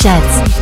Sessions.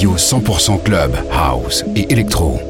Radio 100% club, house et électro.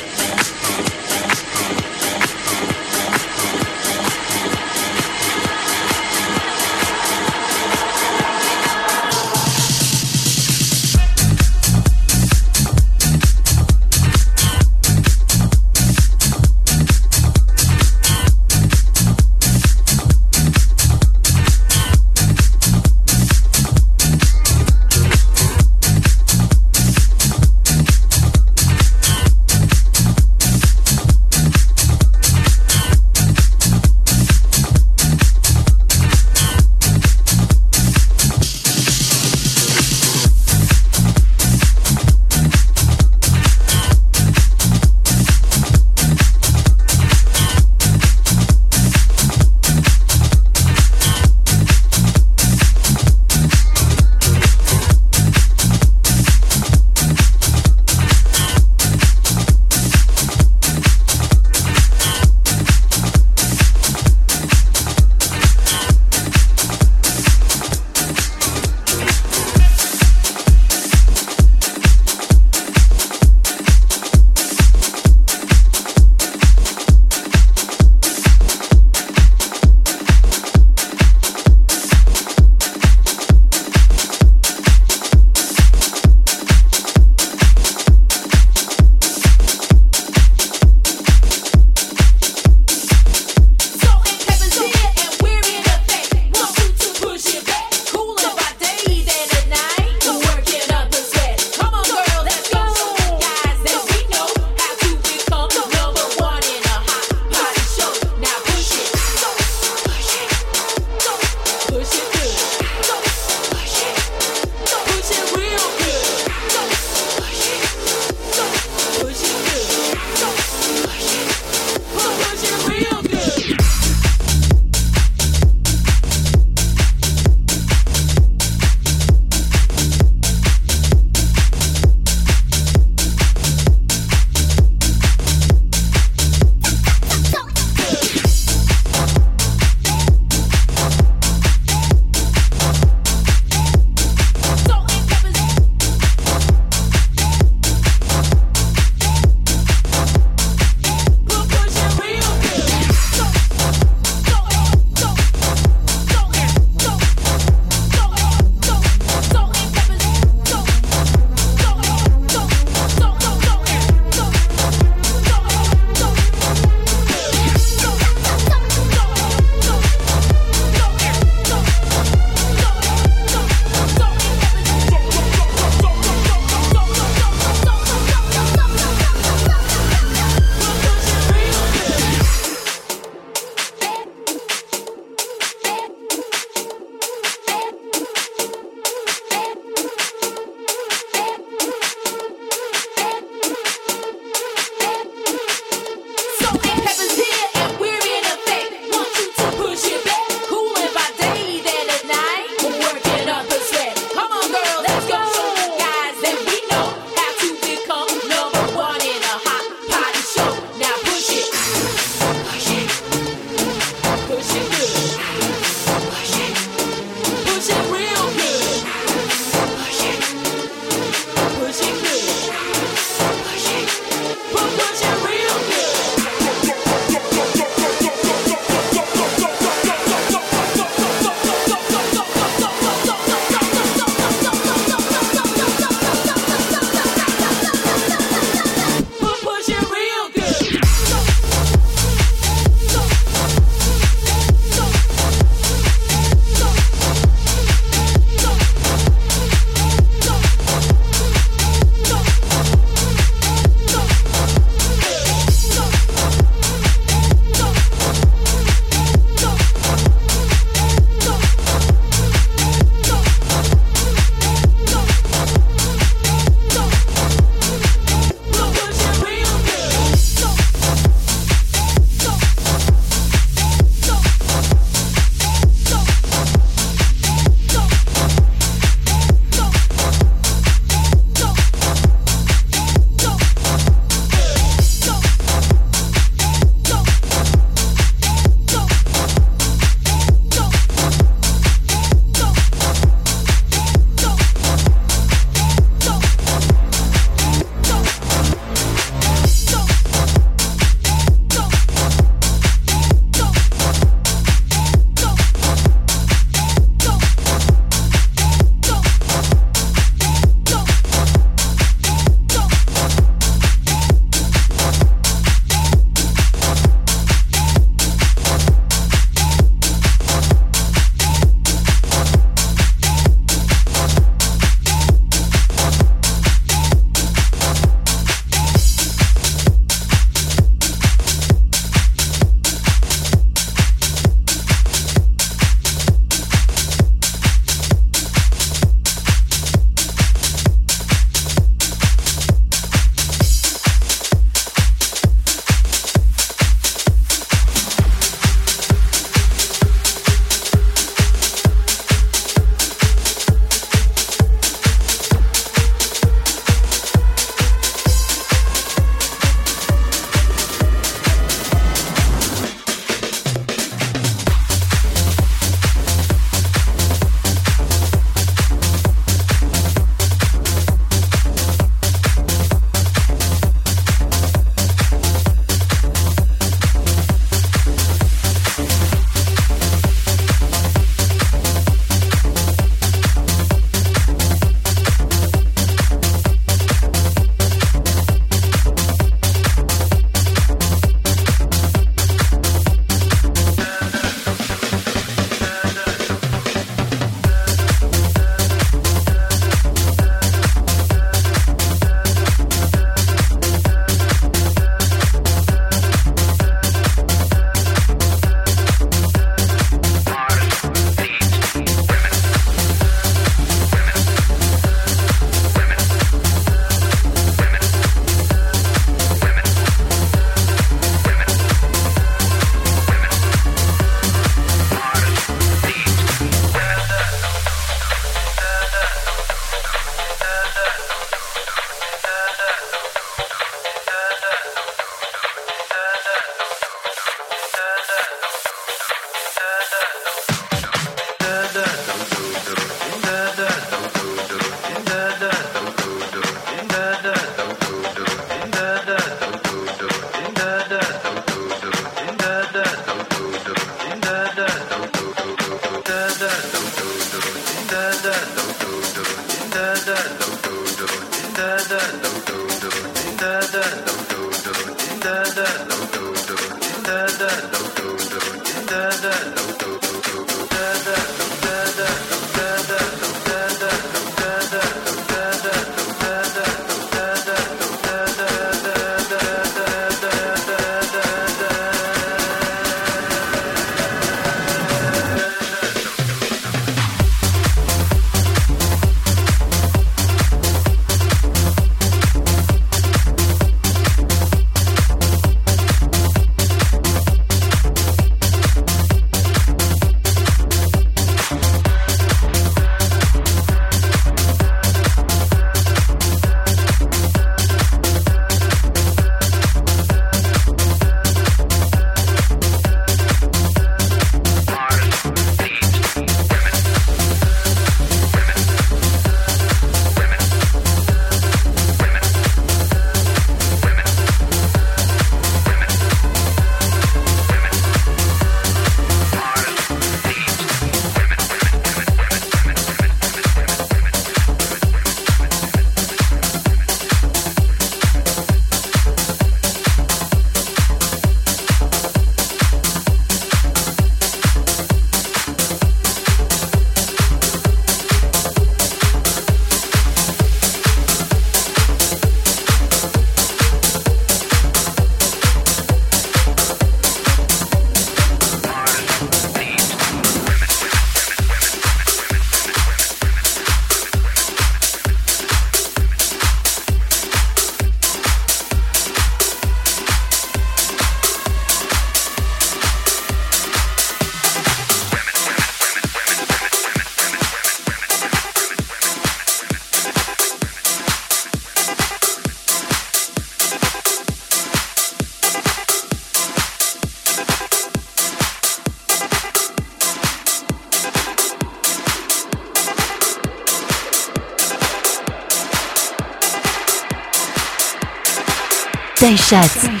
Day